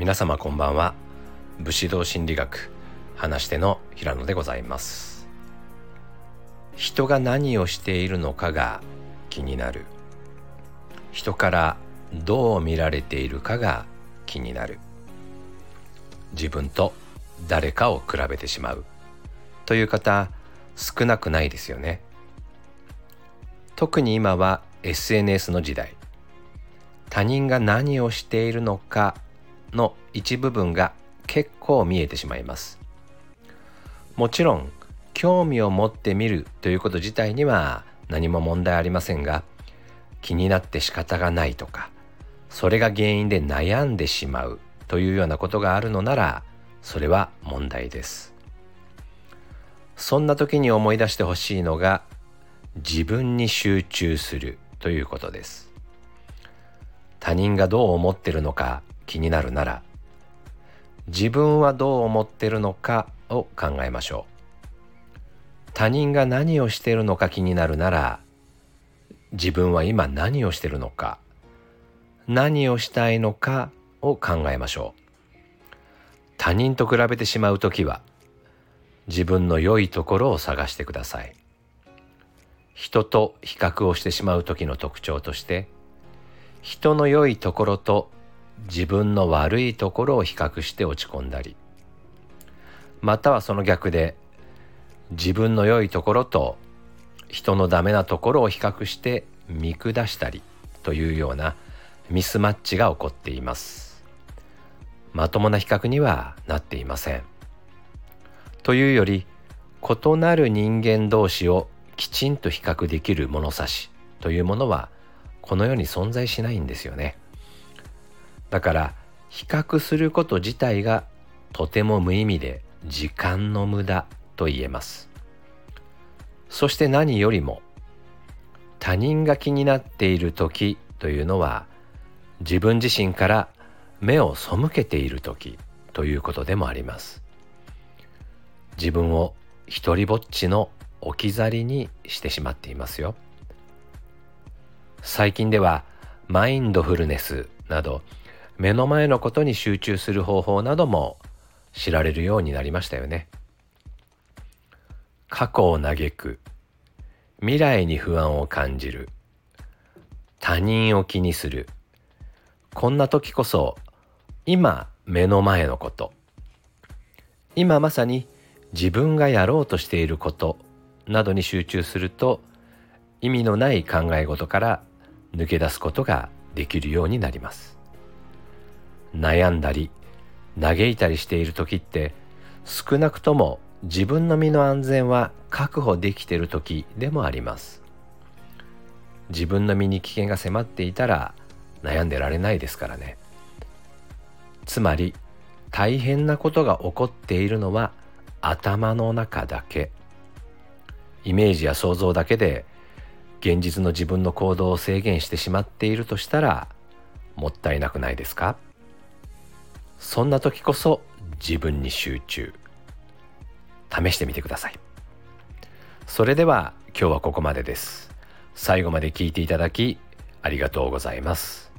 皆様こんばんは。武士道心理学話し手の平野でございます。人が何をしているのかが気になる。人からどう見られているかが気になる。自分と誰かを比べてしまう。という方少なくないですよね。特に今は SNS の時代。他人が何をしているのかの一部分が結構見えてしまいます。もちろん興味を持ってみるということ自体には何も問題ありませんが気になって仕方がないとかそれが原因で悩んでしまうというようなことがあるのならそれは問題です。そんな時に思い出してほしいのが自分に集中するということです。他人がどう思ってるのか気になるなら自分はどう思ってるのかを考えましょう。他人が何をしてるのか気になるなら自分は今何をしてるのか何をしたいのかを考えましょう。他人と比べてしまう時は自分の良いところを探してください。人と比較をしてしまう時の特徴として人の良いところと自分の悪いところを比較して落ち込んだり。またはその逆で自分の良いところと人のダメなところを比較して見下したりというようなミスマッチが起こっています。まともな比較にはなっていません。というより異なる人間同士をきちんと比較できる物差しというものはこの世に存在しないんですよね。だから比較すること自体がとても無意味で時間の無駄と言えます。そして何よりも他人が気になっている時というのは自分自身から目を背けている時ということでもあります。自分を一りぼっちの置き去りにしてしまっていますよ。最近ではマインドフルネスなど目の前のことに集中する方法なども知られるようになりましたよね。過去を嘆く未来に不安を感じる他人を気にするこんな時こそ今目の前のこと今まさに自分がやろうとしていることなどに集中すると意味のない考え事から抜け出すことができるようになります。悩んだり嘆いたりしている時って少なくとも自分の身の安全は確保できている時でもあります。自分の身に危険が迫っていたら悩んでられないですからね。つまり大変なことが起こっているのは頭の中だけ。イメージや想像だけで現実の自分の行動を制限してしまっているとしたらもったいなくないですか？そんな時こそ自分に集中。試してみてください。それでは今日はここまでです。最後まで聞いていただきありがとうございます。